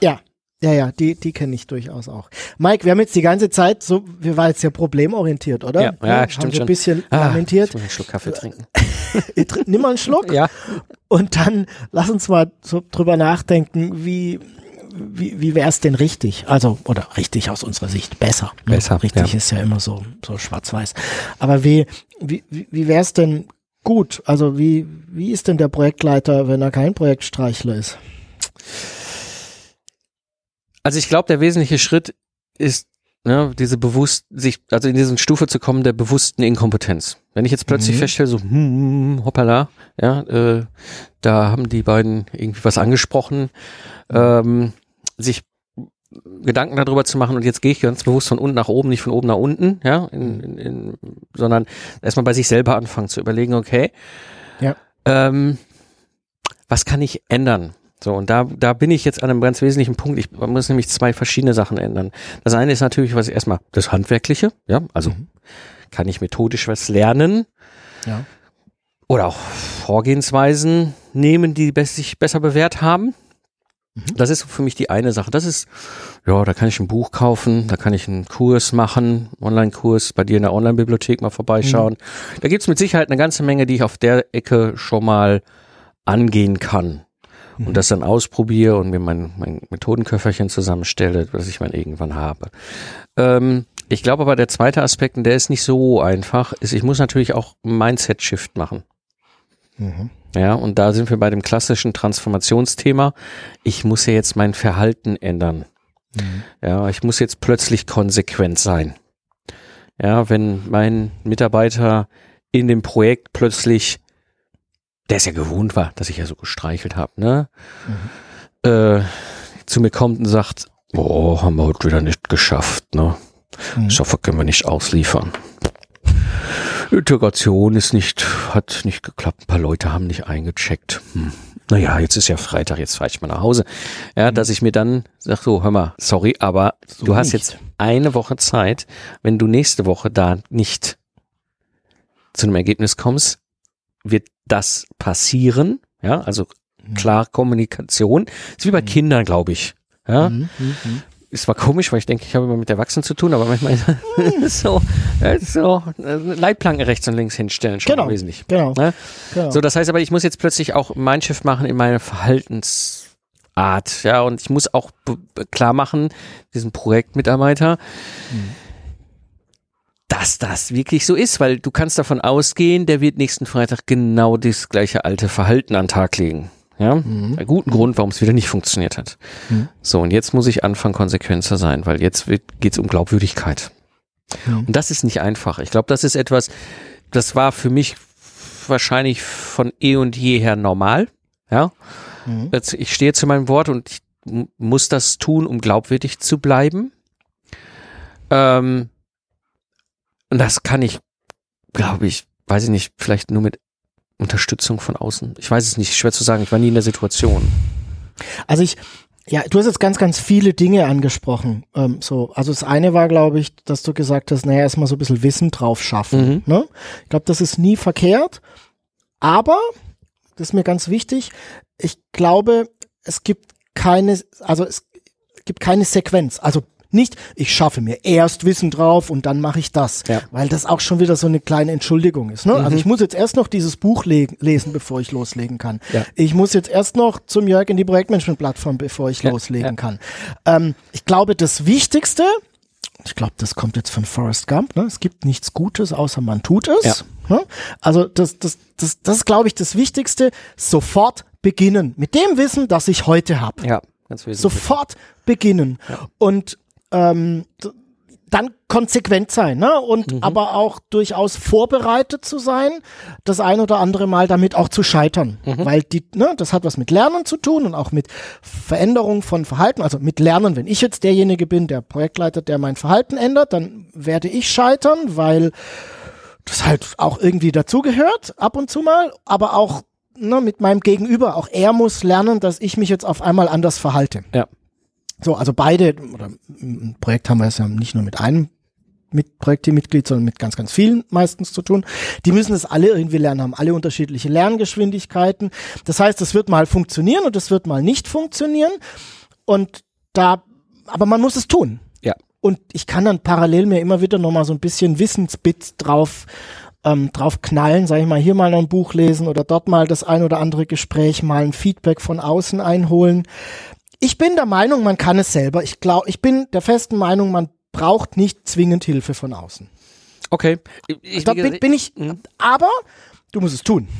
ja, Ja, ja, die, die kenne ich durchaus auch. Mike, wir haben jetzt die ganze Zeit so, wir waren jetzt ja problemorientiert, oder? Ja, ja, ja stimmt haben schon. ein bisschen ah, lamentiert. Ich muss einen Schluck Kaffee trinken. *laughs* Nimm mal einen Schluck. Ja. Und dann lass uns mal so drüber nachdenken, wie, wie, wie wäre es denn richtig? Also, oder richtig aus unserer Sicht besser. Ne? Besser. Richtig ja. ist ja immer so, so schwarz-weiß. Aber wie, wie, wie wäre es denn gut? Also, wie, wie ist denn der Projektleiter, wenn er kein Projektstreichler ist? Also ich glaube, der wesentliche Schritt ist, ne, diese bewusst, sich, also in diese Stufe zu kommen der bewussten Inkompetenz. Wenn ich jetzt plötzlich mhm. feststelle, so, hm, hoppala, ja, äh, da haben die beiden irgendwie was angesprochen, ähm, sich Gedanken darüber zu machen und jetzt gehe ich ganz bewusst von unten nach oben, nicht von oben nach unten, ja, in, in, in, sondern erstmal bei sich selber anfangen zu überlegen, okay, ja. ähm, was kann ich ändern? So, und da, da bin ich jetzt an einem ganz wesentlichen Punkt. Ich muss nämlich zwei verschiedene Sachen ändern. Das eine ist natürlich, was erstmal das Handwerkliche, ja, also mhm. kann ich methodisch was lernen. Ja. Oder auch Vorgehensweisen nehmen, die sich besser bewährt haben. Mhm. Das ist für mich die eine Sache. Das ist, ja, da kann ich ein Buch kaufen, da kann ich einen Kurs machen, Online-Kurs, bei dir in der Online-Bibliothek mal vorbeischauen. Mhm. Da gibt's mit Sicherheit eine ganze Menge, die ich auf der Ecke schon mal angehen kann und mhm. das dann ausprobiere und mir mein, mein Methodenköfferchen zusammenstelle, was ich mal irgendwann habe. Ähm, ich glaube aber, der zweite Aspekt, und der ist nicht so einfach, ist, ich muss natürlich auch Mindset-Shift machen. Mhm. Ja, und da sind wir bei dem klassischen Transformationsthema. Ich muss ja jetzt mein Verhalten ändern. Mhm. Ja, ich muss jetzt plötzlich konsequent sein. Ja, wenn mein Mitarbeiter in dem Projekt plötzlich der es ja gewohnt war, dass ich ja so gestreichelt habe, ne? Mhm. Äh, zu mir kommt und sagt, boah, haben wir heute wieder nicht geschafft, ne? Mhm. Schaffer können wir nicht ausliefern. Integration ist nicht, hat nicht geklappt. Ein paar Leute haben nicht eingecheckt. Hm. Naja, jetzt ist ja Freitag, jetzt fahre ich mal nach Hause. Ja, mhm. dass ich mir dann sag so, hör mal, sorry, aber so du hast jetzt eine Woche Zeit. Wenn du nächste Woche da nicht zu einem Ergebnis kommst, wird das passieren. Ja, also mhm. klar Kommunikation. ist wie bei mhm. Kindern, glaube ich. Ja. Mhm, mhm. Ist zwar komisch, weil ich denke, ich habe immer mit Erwachsenen zu tun, aber manchmal *laughs* so, so Leitplanken rechts und links hinstellen schon genau, wesentlich. Genau, ja? genau. So, das heißt aber, ich muss jetzt plötzlich auch mein Schiff machen in meiner Verhaltensart, ja, und ich muss auch klar machen, diesen Projektmitarbeiter, mhm dass das wirklich so ist, weil du kannst davon ausgehen, der wird nächsten Freitag genau das gleiche alte Verhalten an den Tag legen. Ja, mhm. einen guten Grund, warum es wieder nicht funktioniert hat. Mhm. So, und jetzt muss ich anfangen, konsequenter sein, weil jetzt geht es um Glaubwürdigkeit. Mhm. Und das ist nicht einfach. Ich glaube, das ist etwas, das war für mich wahrscheinlich von eh und jeher normal. Ja, mhm. jetzt, ich stehe zu meinem Wort und ich muss das tun, um glaubwürdig zu bleiben. Ähm, und das kann ich, glaube ich, weiß ich nicht, vielleicht nur mit Unterstützung von außen. Ich weiß es nicht, schwer zu sagen. Ich war nie in der Situation. Also ich, ja, du hast jetzt ganz, ganz viele Dinge angesprochen. Ähm, so, also das eine war, glaube ich, dass du gesagt hast, naja, erstmal so ein bisschen Wissen drauf schaffen. Mhm. Ne? Ich glaube, das ist nie verkehrt. Aber, das ist mir ganz wichtig, ich glaube, es gibt keine, also es gibt keine Sequenz. Also nicht, ich schaffe mir erst Wissen drauf und dann mache ich das. Ja. Weil das auch schon wieder so eine kleine Entschuldigung ist. Ne? Also mhm. Also ich muss jetzt erst noch dieses Buch le lesen, bevor ich loslegen kann. Ja. Ich muss jetzt erst noch zum Jörg in die Projektmanagement-Plattform, bevor ich ja. loslegen kann. Ähm, ich glaube, das Wichtigste, ich glaube, das kommt jetzt von Forrest Gump, ne? es gibt nichts Gutes, außer man tut es. Ne? Also das, das, das, das ist, glaube ich, das Wichtigste, sofort beginnen. Mit dem Wissen, das ich heute habe. Ja. Ganz Sofort beginnen. Ja. Und ähm, dann konsequent sein, ne? Und mhm. aber auch durchaus vorbereitet zu sein, das ein oder andere Mal damit auch zu scheitern. Mhm. Weil die, ne, das hat was mit Lernen zu tun und auch mit Veränderung von Verhalten. Also mit Lernen, wenn ich jetzt derjenige bin, der Projektleiter, der mein Verhalten ändert, dann werde ich scheitern, weil das halt auch irgendwie dazugehört, ab und zu mal, aber auch ne, mit meinem Gegenüber. Auch er muss lernen, dass ich mich jetzt auf einmal anders verhalte. Ja. So, also beide, oder im Projekt haben wir es ja nicht nur mit einem mit Projektteammitglied, sondern mit ganz, ganz vielen meistens zu tun. Die müssen es alle irgendwie lernen, haben alle unterschiedliche Lerngeschwindigkeiten. Das heißt, es wird mal funktionieren und es wird mal nicht funktionieren. Und da aber man muss es tun. Ja. Und ich kann dann parallel mir immer wieder nochmal so ein bisschen Wissensbits drauf ähm, drauf knallen, sag ich mal, hier mal noch ein Buch lesen oder dort mal das ein oder andere Gespräch, mal ein Feedback von außen einholen. Ich bin der Meinung, man kann es selber. Ich glaube, ich bin der festen Meinung, man braucht nicht zwingend Hilfe von außen. Okay. Ich, da bin, bin ich, mhm. aber du musst es tun. *laughs*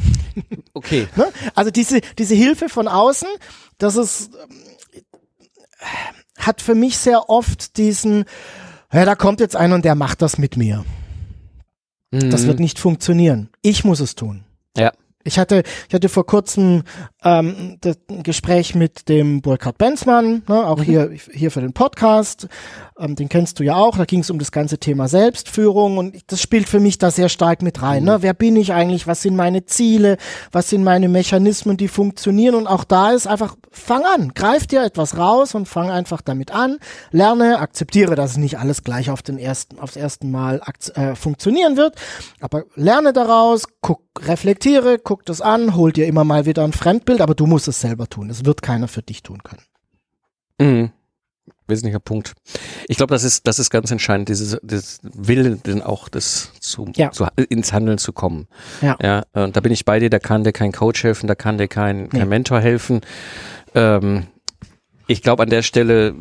Okay. ne? Also diese, diese Hilfe von außen, das ist, hat für mich sehr oft diesen, ja, da kommt jetzt einer und der macht das mit mir. Mhm. Das wird nicht funktionieren. Ich muss es tun. Ja. Ich hatte, ich hatte vor kurzem ähm, das Gespräch mit dem Burkhard Benzmann, ne, auch mhm. hier, hier für den Podcast. Ähm, den kennst du ja auch. Da ging es um das ganze Thema Selbstführung und das spielt für mich da sehr stark mit rein. Ne? Mhm. Ne? Wer bin ich eigentlich? Was sind meine Ziele? Was sind meine Mechanismen, die funktionieren? Und auch da ist einfach, fang an, greif dir etwas raus und fang einfach damit an. Lerne, akzeptiere, dass es nicht alles gleich auf den ersten, aufs ersten Mal äh, funktionieren wird. Aber lerne daraus, guck, reflektiere, guck das an, hol dir immer mal wieder ein Fremdbild, aber du musst es selber tun. Es wird keiner für dich tun können. Mhm wesentlicher Punkt. Ich glaube, das ist, das ist ganz entscheidend, dieses, dieses Willen denn auch das zu, ja. zu, ins Handeln zu kommen. Ja. ja. Und da bin ich bei dir, da kann dir kein Coach helfen, da kann dir kein, kein nee. Mentor helfen. Ähm, ich glaube, an der Stelle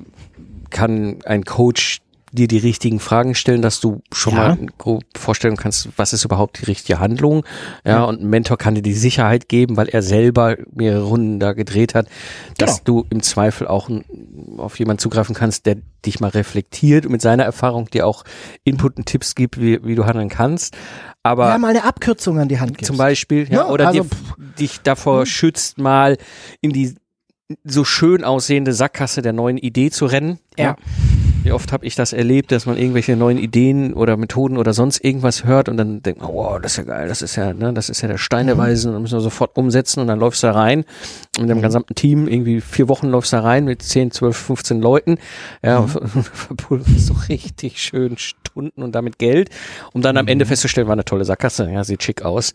kann ein Coach dir die richtigen Fragen stellen, dass du schon ja. mal grob vorstellen kannst, was ist überhaupt die richtige Handlung. Ja, ja, und ein Mentor kann dir die Sicherheit geben, weil er selber mehrere Runden da gedreht hat, dass genau. du im Zweifel auch auf jemanden zugreifen kannst, der dich mal reflektiert und mit seiner Erfahrung dir auch Input und Tipps gibt, wie, wie du handeln kannst. Aber ja, mal eine Abkürzung an die Hand gibst. Zum Beispiel, ja, ja oder also, dir, dich davor hm. schützt, mal in die so schön aussehende Sackgasse der neuen Idee zu rennen. Ja. ja. Wie oft habe ich das erlebt, dass man irgendwelche neuen Ideen oder Methoden oder sonst irgendwas hört und dann denkt man, wow, das ist ja geil, das ist ja, ne, das ist ja der Stein der mhm. Weisen und dann müssen wir sofort umsetzen und dann läufst du da rein mit dem mhm. gesamten Team, irgendwie vier Wochen läufst du da rein mit 10, 12, 15 Leuten, ja, mhm. *laughs* so richtig schön Stunden und damit Geld, um dann am Ende mhm. festzustellen, war eine tolle Sackgasse, ja, sieht schick aus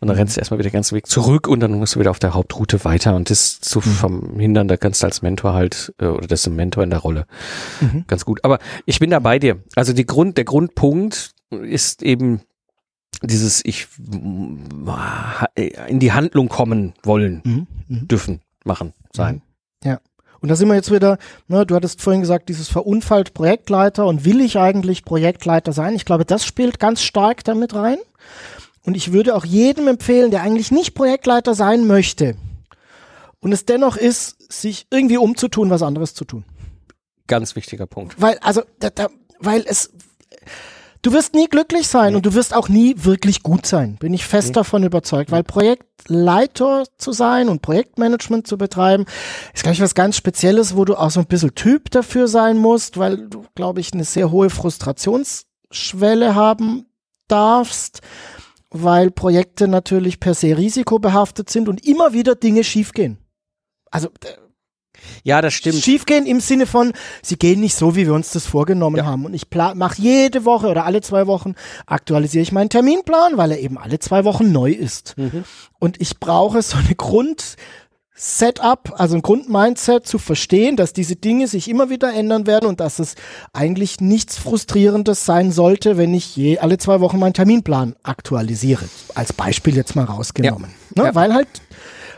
und dann rennst du erstmal wieder den ganzen Weg zurück und dann musst du wieder auf der Hauptroute weiter und das zu verhindern, da kannst du als Mentor halt, äh, oder das ist ein Mentor in der Rolle. Mhm. Ganz gut. Aber ich bin da bei dir. Also die Grund, der Grundpunkt ist eben dieses ich in die Handlung kommen wollen, mhm. Mhm. dürfen, machen, sein. Mhm. Ja. Und da sind wir jetzt wieder, ne, du hattest vorhin gesagt, dieses verunfallt Projektleiter und will ich eigentlich Projektleiter sein? Ich glaube, das spielt ganz stark damit rein. Und ich würde auch jedem empfehlen, der eigentlich nicht Projektleiter sein möchte und es dennoch ist, sich irgendwie umzutun, was anderes zu tun. Ganz wichtiger Punkt. Weil, also, da, da, weil es, du wirst nie glücklich sein nee. und du wirst auch nie wirklich gut sein. Bin ich fest nee. davon überzeugt. Weil Projektleiter zu sein und Projektmanagement zu betreiben, ist, glaube ich, was ganz Spezielles, wo du auch so ein bisschen Typ dafür sein musst, weil du, glaube ich, eine sehr hohe Frustrationsschwelle haben darfst, weil Projekte natürlich per se risikobehaftet sind und immer wieder Dinge schiefgehen. Also, ja, das stimmt. Schiefgehen im Sinne von, sie gehen nicht so, wie wir uns das vorgenommen ja. haben. Und ich mache jede Woche oder alle zwei Wochen aktualisiere ich meinen Terminplan, weil er eben alle zwei Wochen neu ist. Mhm. Und ich brauche so eine Grund, Setup, also ein Grundmindset zu verstehen, dass diese Dinge sich immer wieder ändern werden und dass es eigentlich nichts Frustrierendes sein sollte, wenn ich je alle zwei Wochen meinen Terminplan aktualisiere. Als Beispiel jetzt mal rausgenommen. Ja. Ne? Ja. Weil halt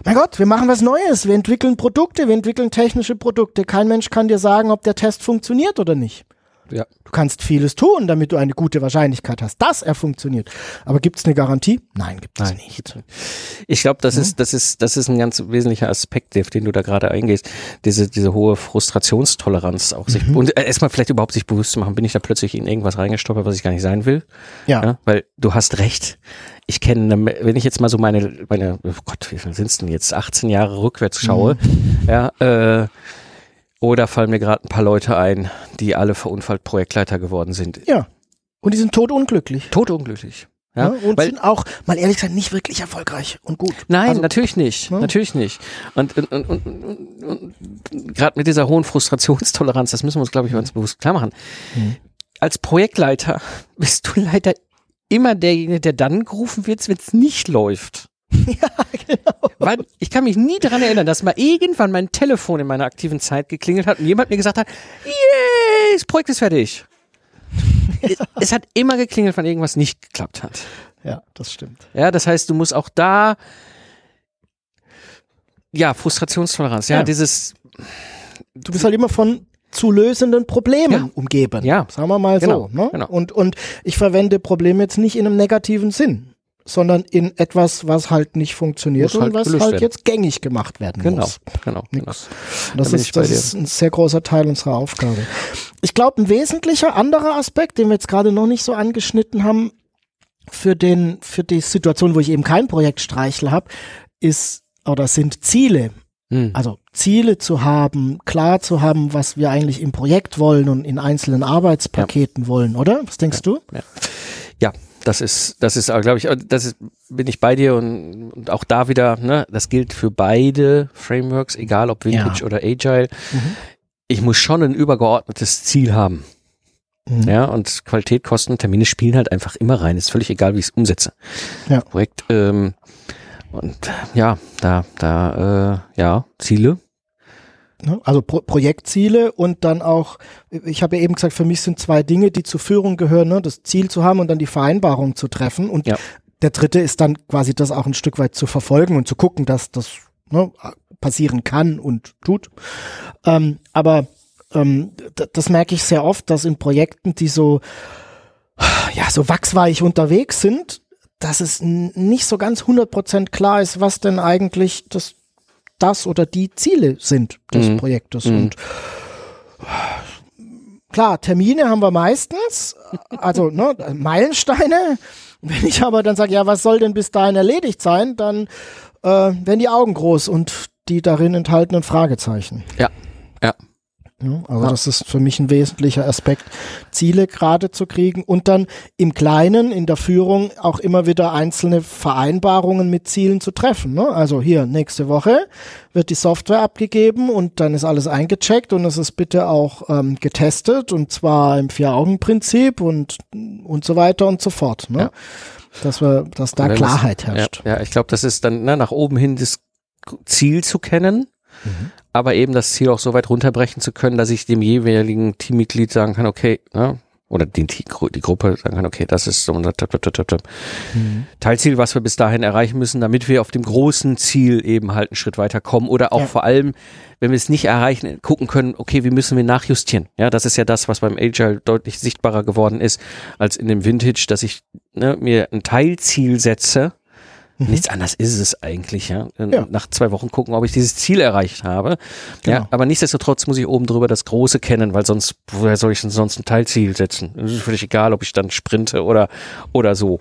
mein Gott, wir machen was Neues, wir entwickeln Produkte, wir entwickeln technische Produkte. Kein Mensch kann dir sagen, ob der Test funktioniert oder nicht. Ja. Du kannst vieles tun, damit du eine gute Wahrscheinlichkeit hast, dass er funktioniert. Aber gibt es eine Garantie? Nein, gibt es nicht. Ich glaube, das mhm. ist, das ist, das ist ein ganz wesentlicher Aspekt, auf den du da gerade eingehst. Diese, diese hohe Frustrationstoleranz auch sich, mhm. und äh, erstmal vielleicht überhaupt sich bewusst zu machen, bin ich da plötzlich in irgendwas reingestoppert, was ich gar nicht sein will? Ja. ja weil du hast recht. Ich kenne, wenn ich jetzt mal so meine, meine, oh Gott, wie viel sind es denn jetzt? 18 Jahre rückwärts schaue, mhm. ja, äh, oder fallen mir gerade ein paar Leute ein, die alle verunfallt Projektleiter geworden sind. Ja. Und die sind totunglücklich. Totunglücklich. Ja, ja, und Weil, sind auch, mal ehrlich gesagt, nicht wirklich erfolgreich und gut. Nein, also, natürlich nicht. Ja. Natürlich nicht. Und, und, und, und, und gerade mit dieser hohen Frustrationstoleranz, das müssen wir uns, glaube ich, ganz bewusst klar machen. Mhm. Als Projektleiter *laughs* bist du leider immer derjenige, der dann gerufen wird, wenn es nicht läuft. *laughs* ja, genau. Weil ich kann mich nie daran erinnern, dass mal irgendwann mein Telefon in meiner aktiven Zeit geklingelt hat und jemand mir gesagt hat, yay, das Projekt ist fertig. *laughs* Ja. Es hat immer geklingelt, wenn irgendwas nicht geklappt hat. Ja, das stimmt. Ja, das heißt, du musst auch da, ja, Frustrationstoleranz, ja, ja. dieses. Du bist halt immer von zu lösenden Problemen ja. umgeben. Ja. Sagen wir mal genau. so. Ne? Genau. Und, und ich verwende Probleme jetzt nicht in einem negativen Sinn sondern in etwas, was halt nicht funktioniert und halt was halt werden. jetzt gängig gemacht werden genau, muss. Genau, genau. Das da ist, das ist ein sehr großer Teil unserer Aufgabe. Ich glaube, ein wesentlicher anderer Aspekt, den wir jetzt gerade noch nicht so angeschnitten haben, für den, für die Situation, wo ich eben kein Projektstreichel habe, ist oder sind Ziele. Hm. Also Ziele zu haben, klar zu haben, was wir eigentlich im Projekt wollen und in einzelnen Arbeitspaketen ja. wollen, oder? Was denkst ja. du? Ja. ja, das ist, das ist, glaube ich, das ist, bin ich bei dir und, und auch da wieder, ne, das gilt für beide Frameworks, egal ob Vintage ja. oder Agile. Mhm. Ich muss schon ein übergeordnetes Ziel haben. Mhm. Ja, und Qualität, Kosten, Termine spielen halt einfach immer rein. Ist völlig egal, wie ich es umsetze. Ja. Projekt, ähm, und ja, da, da, äh, ja, Ziele Ne? Also Pro Projektziele und dann auch, ich habe ja eben gesagt, für mich sind zwei Dinge, die zur Führung gehören, ne? das Ziel zu haben und dann die Vereinbarung zu treffen. Und ja. der dritte ist dann quasi das auch ein Stück weit zu verfolgen und zu gucken, dass das ne, passieren kann und tut. Ähm, aber ähm, das merke ich sehr oft, dass in Projekten, die so, ja, so wachsweich unterwegs sind, dass es nicht so ganz 100% klar ist, was denn eigentlich das das oder die Ziele sind des mhm. Projektes. Mhm. Und klar, Termine haben wir meistens, also ne, Meilensteine. Wenn ich aber dann sage, ja, was soll denn bis dahin erledigt sein, dann äh, werden die Augen groß und die darin enthaltenen Fragezeichen. Ja, ja. Also ja. das ist für mich ein wesentlicher Aspekt, Ziele gerade zu kriegen und dann im Kleinen, in der Führung auch immer wieder einzelne Vereinbarungen mit Zielen zu treffen. Ne? Also hier, nächste Woche wird die Software abgegeben und dann ist alles eingecheckt und es ist bitte auch ähm, getestet und zwar im Vier-Augen-Prinzip und, und so weiter und so fort. Ne? Ja. Dass, wir, dass da Klarheit herrscht. Ja, ja ich glaube, das ist dann ne, nach oben hin das Ziel zu kennen Mhm. Aber eben das Ziel auch so weit runterbrechen zu können, dass ich dem jeweiligen Teammitglied sagen kann, okay, ne, oder die, die Gruppe sagen kann, okay, das ist so unser mhm. Teilziel, was wir bis dahin erreichen müssen, damit wir auf dem großen Ziel eben halt einen Schritt weiter kommen oder auch ja. vor allem, wenn wir es nicht erreichen, gucken können, okay, wie müssen wir nachjustieren? Ja, das ist ja das, was beim Agile deutlich sichtbarer geworden ist als in dem Vintage, dass ich ne, mir ein Teilziel setze, Mhm. Nichts anderes ist es eigentlich, ja? ja. Nach zwei Wochen gucken, ob ich dieses Ziel erreicht habe. Genau. Ja, aber nichtsdestotrotz muss ich oben drüber das Große kennen, weil sonst, woher soll ich denn sonst ein Teilziel setzen? Es ist völlig egal, ob ich dann sprinte oder, oder so.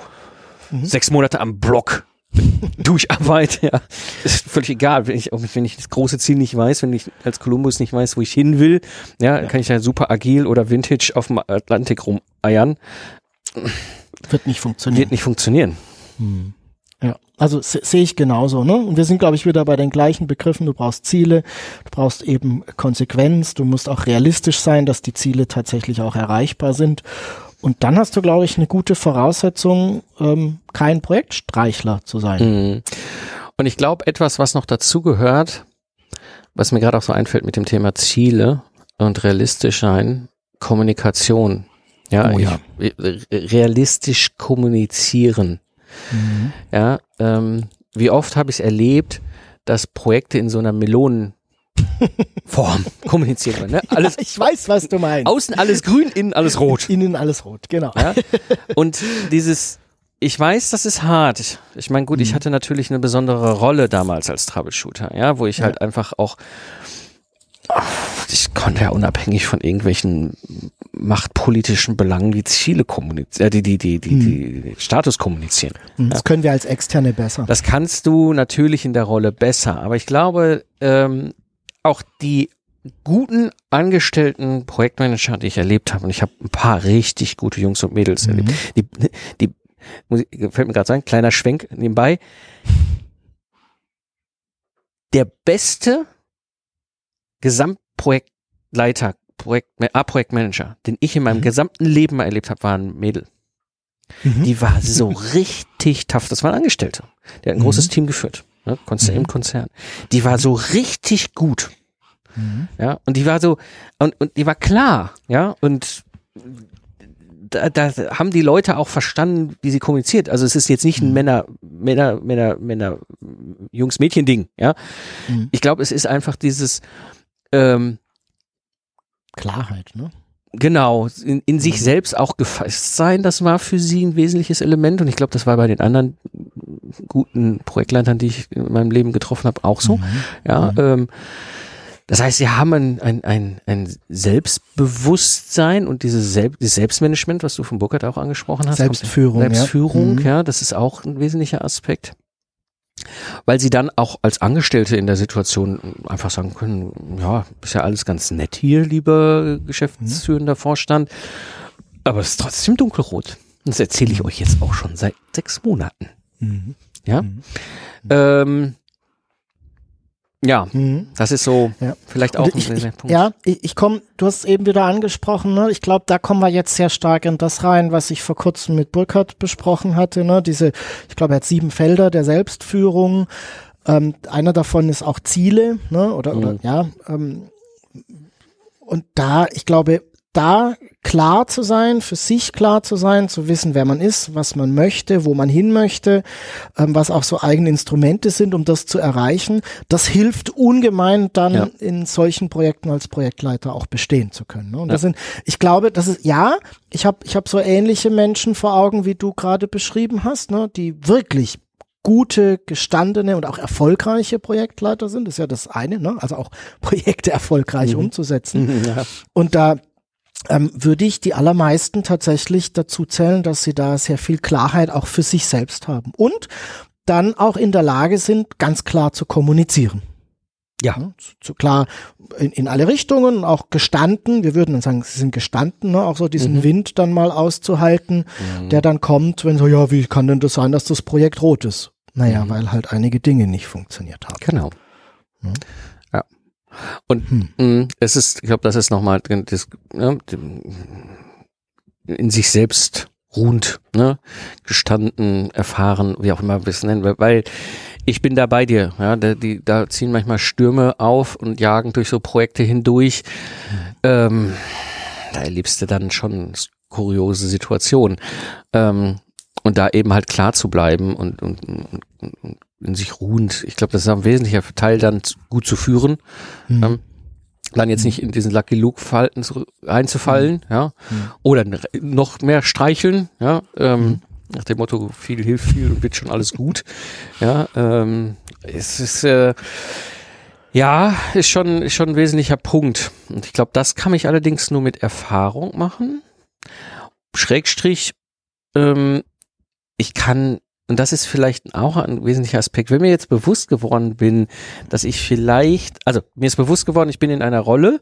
Mhm. Sechs Monate am Block *laughs* durcharbeite, ja. Ist völlig egal, wenn ich, wenn ich das große Ziel nicht weiß, wenn ich als Kolumbus nicht weiß, wo ich hin will, ja, ja. kann ich ja super agil oder Vintage auf dem Atlantik rumeiern. Wird nicht funktionieren. Wird nicht funktionieren. Hm. Ja, also sehe ich genauso. Ne? Und wir sind, glaube ich, wieder bei den gleichen Begriffen. Du brauchst Ziele, du brauchst eben Konsequenz, du musst auch realistisch sein, dass die Ziele tatsächlich auch erreichbar sind. Und dann hast du, glaube ich, eine gute Voraussetzung, ähm, kein Projektstreichler zu sein. Mhm. Und ich glaube, etwas, was noch dazugehört, was mir gerade auch so einfällt mit dem Thema Ziele und realistisch sein, Kommunikation. Ja, oh, ja. Ich, realistisch kommunizieren. Mhm. Ja, ähm, wie oft habe ich es erlebt, dass Projekte in so einer Melonenform *laughs* kommuniziert werden. Ne? Alles, ja, ich weiß, was du meinst. Außen alles grün, innen alles rot. Innen alles rot, genau. Ja? *laughs* Und dieses, ich weiß, das ist hart. Ich meine, gut, mhm. ich hatte natürlich eine besondere Rolle damals als Troubleshooter, ja, wo ich ja. halt einfach auch ich konnte ja unabhängig von irgendwelchen machtpolitischen Belangen die Ziele kommunizieren, äh, die, die, die, die, hm. die Status kommunizieren. Hm, das ja. können wir als Externe besser. Das kannst du natürlich in der Rolle besser, aber ich glaube, ähm, auch die guten angestellten Projektmanager, die ich erlebt habe, und ich habe ein paar richtig gute Jungs und Mädels mhm. erlebt, die, die muss ich, fällt mir gerade sein, kleiner Schwenk nebenbei. Der beste Gesamtprojektleiter, Projekt, A-Projektmanager, den ich in meinem mhm. gesamten Leben mal erlebt habe, war ein Mädel. Mhm. Die war so *laughs* richtig tough. Das war ein Angestellter. Der hat ein mhm. großes Team geführt. Ne? Konzern, mhm. Im Konzern. Die war so richtig gut. Mhm. Ja, und die war so, und, und die war klar, ja, und da, da haben die Leute auch verstanden, wie sie kommuniziert. Also es ist jetzt nicht ein mhm. Männer, Männer, Männer, Männer, Jungs, Mädchen Ding, ja. Mhm. Ich glaube, es ist einfach dieses ähm, Klarheit, ne? Genau, in, in sich mhm. selbst auch gefasst sein, das war für sie ein wesentliches Element und ich glaube, das war bei den anderen guten Projektleitern, die ich in meinem Leben getroffen habe, auch so. Mhm. Ja, mhm. ähm, das heißt, sie haben ein, ein, ein, ein Selbstbewusstsein und dieses, Selb dieses Selbstmanagement, was du von Burkhardt auch angesprochen hast. Selbstführung. Selbstführung, ja. Mhm. ja, das ist auch ein wesentlicher Aspekt. Weil sie dann auch als Angestellte in der Situation einfach sagen können, ja, ist ja alles ganz nett hier, lieber geschäftsführender Vorstand, aber es ist trotzdem dunkelrot. Das erzähle ich euch jetzt auch schon seit sechs Monaten. Mhm. Ja. Mhm. Ähm, ja, mhm. das ist so ja. vielleicht auch ich, ein Punkt. Ja, ich, ich komme, du hast es eben wieder angesprochen, ne? ich glaube, da kommen wir jetzt sehr stark in das rein, was ich vor kurzem mit Burkhardt besprochen hatte. Ne? Diese, ich glaube, er hat sieben Felder der Selbstführung. Ähm, einer davon ist auch Ziele, ne? oder, mhm. oder ja. Ähm, und da, ich glaube, da klar zu sein, für sich klar zu sein, zu wissen, wer man ist, was man möchte, wo man hin möchte, ähm, was auch so eigene Instrumente sind, um das zu erreichen, das hilft ungemein dann ja. in solchen Projekten als Projektleiter auch bestehen zu können. Ne? Und ja. das sind, ich glaube, das ist, ja, ich habe ich hab so ähnliche Menschen vor Augen, wie du gerade beschrieben hast, ne, die wirklich gute, gestandene und auch erfolgreiche Projektleiter sind, das ist ja das eine, ne? also auch Projekte erfolgreich mhm. umzusetzen. *laughs* Ja. Und da ähm, würde ich die allermeisten tatsächlich dazu zählen, dass sie da sehr viel Klarheit auch für sich selbst haben und dann auch in der Lage sind, ganz klar zu kommunizieren. Ja, ja zu, zu klar in, in, alle Richtungen, auch gestanden. Wir würden dann sagen, sie sind gestanden, ne? auch so diesen mhm. Wind dann mal auszuhalten, mhm. der dann kommt, wenn so, ja, wie kann denn das sein, dass das Projekt rot ist? Naja, mhm. weil halt einige Dinge nicht funktioniert haben. Genau. Ja. Und hm. mh, mm, es ist, ich glaube, das ist nochmal das, ne, in sich selbst ruhend, ne, gestanden, erfahren, wie auch immer wir es nennen, weil ich bin da bei dir, ja, da, die, da ziehen manchmal Stürme auf und jagen durch so Projekte hindurch. Ähm, da erlebst du dann schon kuriose Situationen. Ähm, und da eben halt klar zu bleiben und, und, und, und in sich ruhend. Ich glaube, das ist ein wesentlicher Teil, dann gut zu führen. Mhm. Ähm, dann jetzt nicht in diesen Lucky Luke Falten reinzufallen, mhm. ja, mhm. oder noch mehr streicheln, ja, ähm, mhm. nach dem Motto viel hilft viel und wird schon alles gut, ja, ähm, es ist äh, ja ist schon ist schon ein wesentlicher Punkt und ich glaube, das kann ich allerdings nur mit Erfahrung machen. Schrägstrich, ähm, ich kann und das ist vielleicht auch ein wesentlicher Aspekt. Wenn mir jetzt bewusst geworden bin, dass ich vielleicht, also mir ist bewusst geworden, ich bin in einer Rolle,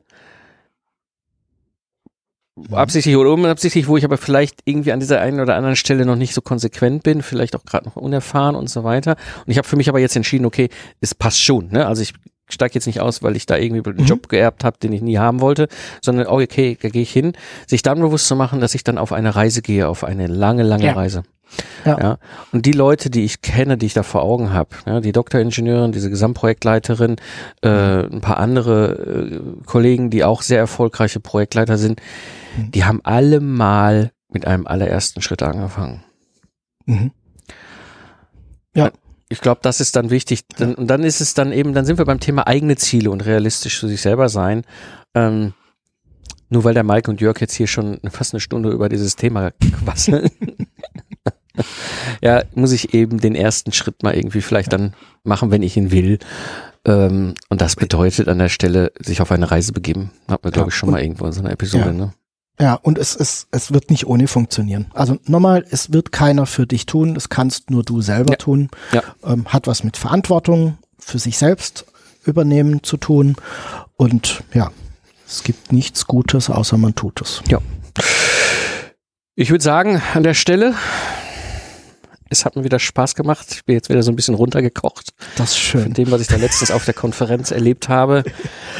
mhm. absichtlich oder unabsichtlich, wo ich aber vielleicht irgendwie an dieser einen oder anderen Stelle noch nicht so konsequent bin, vielleicht auch gerade noch unerfahren und so weiter. Und ich habe für mich aber jetzt entschieden, okay, es passt schon. Ne? Also ich steige jetzt nicht aus, weil ich da irgendwie einen mhm. Job geerbt habe, den ich nie haben wollte, sondern oh, okay, da gehe ich hin. Sich dann bewusst zu machen, dass ich dann auf eine Reise gehe, auf eine lange, lange ja. Reise. Ja. ja. Und die Leute, die ich kenne, die ich da vor Augen habe, ja, die Doktoringenieurin, diese Gesamtprojektleiterin, äh, ein paar andere äh, Kollegen, die auch sehr erfolgreiche Projektleiter sind, mhm. die haben alle mal mit einem allerersten Schritt angefangen. Mhm. Ja. Ich glaube, das ist dann wichtig. Dann, und dann ist es dann eben, dann sind wir beim Thema eigene Ziele und realistisch zu sich selber sein. Ähm, nur weil der Mike und Jörg jetzt hier schon fast eine Stunde über dieses Thema quasseln. *laughs* ja, muss ich eben den ersten Schritt mal irgendwie vielleicht dann machen, wenn ich ihn will. Ähm, und das bedeutet an der Stelle sich auf eine Reise begeben. Hat wir, glaube ich, schon mal irgendwo in so einer Episode, ja. ne? Ja, und es, es, es wird nicht ohne funktionieren. Also nochmal, es wird keiner für dich tun, das kannst nur du selber ja. tun. Ja. Ähm, hat was mit Verantwortung für sich selbst übernehmen zu tun. Und ja, es gibt nichts Gutes, außer man tut es. Ja. Ich würde sagen, an der Stelle es hat mir wieder Spaß gemacht. Ich bin jetzt wieder so ein bisschen runtergekocht. Das ist schön. Von dem, was ich da letztens auf der Konferenz erlebt habe. *laughs*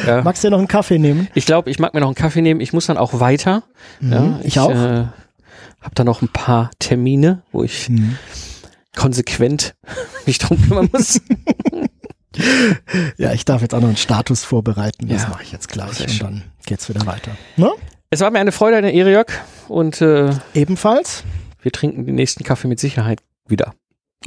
Ja. Magst du dir noch einen Kaffee nehmen? Ich glaube, ich mag mir noch einen Kaffee nehmen. Ich muss dann auch weiter. Mhm, ja, ich, ich, auch. Äh, Hab da noch ein paar Termine, wo ich mhm. konsequent *laughs* mich drum kümmern muss. *laughs* ja, ich darf jetzt auch noch einen Status vorbereiten. Das ja. mache ich jetzt gleich und dann geht's wieder weiter. Ne? Es war mir eine Freude, eine Ehre, Jörg. Und äh, ebenfalls. Wir trinken den nächsten Kaffee mit Sicherheit wieder.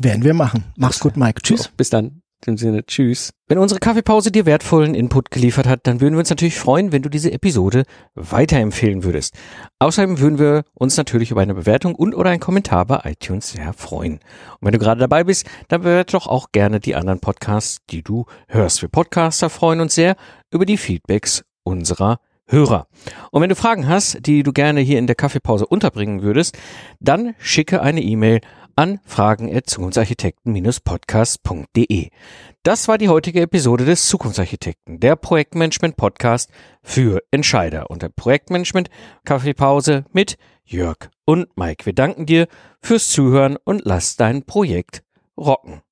Werden wir machen. Mach's gut, Mike. Tschüss. So, bis dann. In dem Sinne, tschüss. Wenn unsere Kaffeepause dir wertvollen Input geliefert hat, dann würden wir uns natürlich freuen, wenn du diese Episode weiterempfehlen würdest. Außerdem würden wir uns natürlich über eine Bewertung und oder einen Kommentar bei iTunes sehr freuen. Und wenn du gerade dabei bist, dann bewerte doch auch gerne die anderen Podcasts, die du hörst. Wir Podcaster freuen uns sehr über die Feedbacks unserer Hörer. Und wenn du Fragen hast, die du gerne hier in der Kaffeepause unterbringen würdest, dann schicke eine E-Mail an fragen@zukunftsarchitekten-podcast.de. Das war die heutige Episode des Zukunftsarchitekten, der Projektmanagement Podcast für Entscheider und der Projektmanagement Kaffeepause mit Jörg und Mike. Wir danken dir fürs Zuhören und lass dein Projekt rocken.